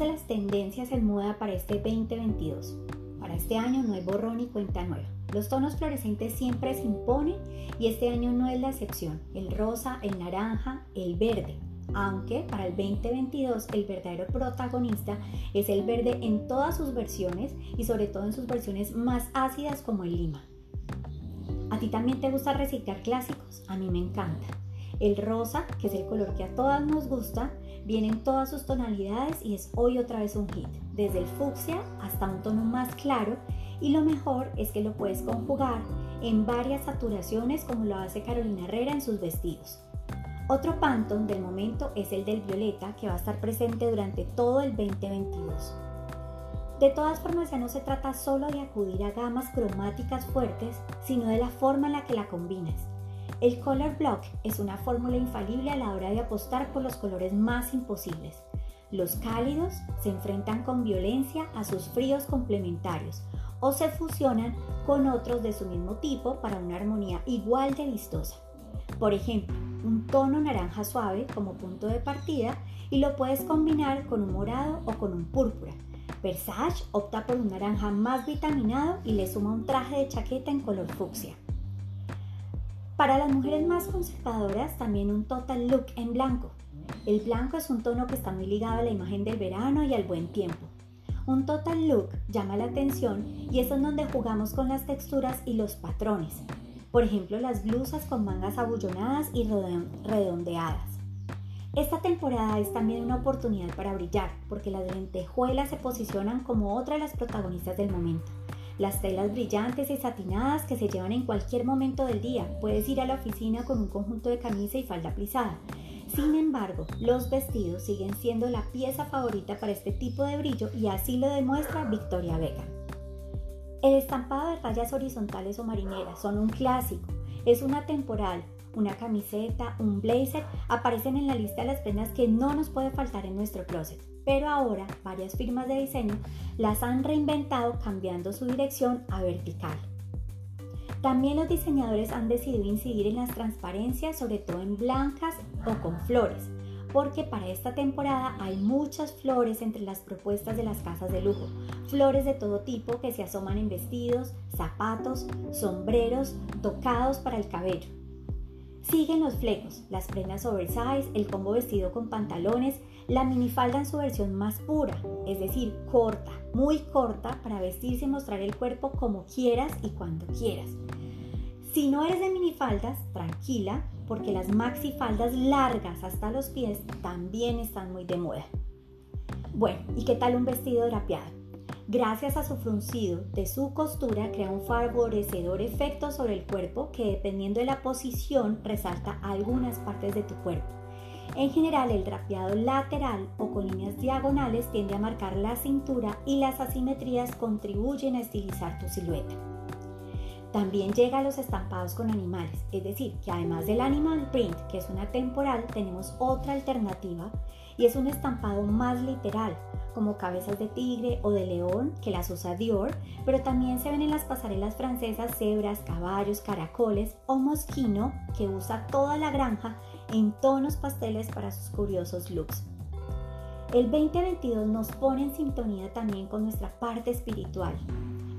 de las tendencias en moda para este 2022. Para este año no hay borrón ni cuenta nueva. Los tonos fluorescentes siempre se imponen y este año no es la excepción. El rosa, el naranja, el verde. Aunque para el 2022 el verdadero protagonista es el verde en todas sus versiones y sobre todo en sus versiones más ácidas como el lima. ¿A ti también te gusta reciclar clásicos? A mí me encanta. El rosa, que es el color que a todas nos gusta, viene en todas sus tonalidades y es hoy otra vez un hit, desde el fucsia hasta un tono más claro y lo mejor es que lo puedes conjugar en varias saturaciones como lo hace Carolina Herrera en sus vestidos. Otro pantone del momento es el del violeta que va a estar presente durante todo el 2022. De todas formas ya no se trata solo de acudir a gamas cromáticas fuertes, sino de la forma en la que la combinas el Color Block es una fórmula infalible a la hora de apostar por los colores más imposibles. Los cálidos se enfrentan con violencia a sus fríos complementarios o se fusionan con otros de su mismo tipo para una armonía igual de vistosa. Por ejemplo, un tono naranja suave como punto de partida y lo puedes combinar con un morado o con un púrpura. Versace opta por un naranja más vitaminado y le suma un traje de chaqueta en color fucsia. Para las mujeres más conservadoras, también un total look en blanco. El blanco es un tono que está muy ligado a la imagen del verano y al buen tiempo. Un total look llama la atención y es en donde jugamos con las texturas y los patrones. Por ejemplo, las blusas con mangas abullonadas y redondeadas. Esta temporada es también una oportunidad para brillar, porque las lentejuelas se posicionan como otra de las protagonistas del momento las telas brillantes y satinadas que se llevan en cualquier momento del día. Puedes ir a la oficina con un conjunto de camisa y falda plisada. Sin embargo, los vestidos siguen siendo la pieza favorita para este tipo de brillo y así lo demuestra Victoria Vega. El estampado de rayas horizontales o marineras son un clásico, es una temporal, una camiseta, un blazer, aparecen en la lista de las prendas que no nos puede faltar en nuestro closet pero ahora varias firmas de diseño las han reinventado cambiando su dirección a vertical. También los diseñadores han decidido incidir en las transparencias, sobre todo en blancas o con flores, porque para esta temporada hay muchas flores entre las propuestas de las casas de lujo. Flores de todo tipo que se asoman en vestidos, zapatos, sombreros, tocados para el cabello. Siguen los flecos, las prendas oversize, el combo vestido con pantalones, la minifalda en su versión más pura, es decir, corta, muy corta para vestirse y mostrar el cuerpo como quieras y cuando quieras. Si no eres de minifaldas, tranquila, porque las maxifaldas largas hasta los pies también están muy de moda. Bueno, ¿y qué tal un vestido drapeado? Gracias a su fruncido de su costura crea un favorecedor efecto sobre el cuerpo que dependiendo de la posición resalta algunas partes de tu cuerpo. En general el drapeado lateral o con líneas diagonales tiende a marcar la cintura y las asimetrías contribuyen a estilizar tu silueta. También llega a los estampados con animales, es decir, que además del animal print, que es una temporal, tenemos otra alternativa y es un estampado más literal, como cabezas de tigre o de león, que las usa Dior, pero también se ven en las pasarelas francesas cebras, caballos, caracoles o mosquino, que usa toda la granja en tonos pasteles para sus curiosos looks. El 2022 nos pone en sintonía también con nuestra parte espiritual,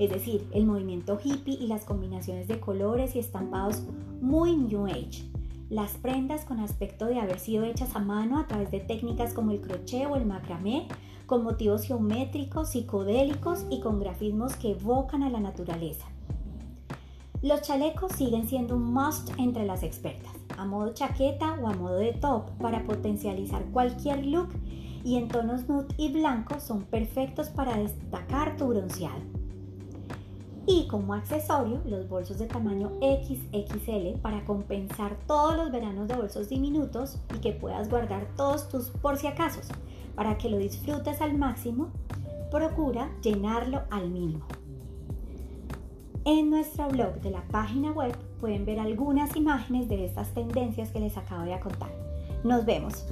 es decir, el movimiento hippie y las combinaciones de colores y estampados muy New Age las prendas con aspecto de haber sido hechas a mano a través de técnicas como el crochet o el macramé, con motivos geométricos, psicodélicos y con grafismos que evocan a la naturaleza. Los chalecos siguen siendo un must entre las expertas, a modo chaqueta o a modo de top para potencializar cualquier look y en tonos nude y blanco son perfectos para destacar tu bronceado y como accesorio los bolsos de tamaño XXL para compensar todos los veranos de bolsos diminutos y que puedas guardar todos tus por si acaso. Para que lo disfrutes al máximo, procura llenarlo al mínimo. En nuestro blog de la página web pueden ver algunas imágenes de estas tendencias que les acabo de contar. Nos vemos.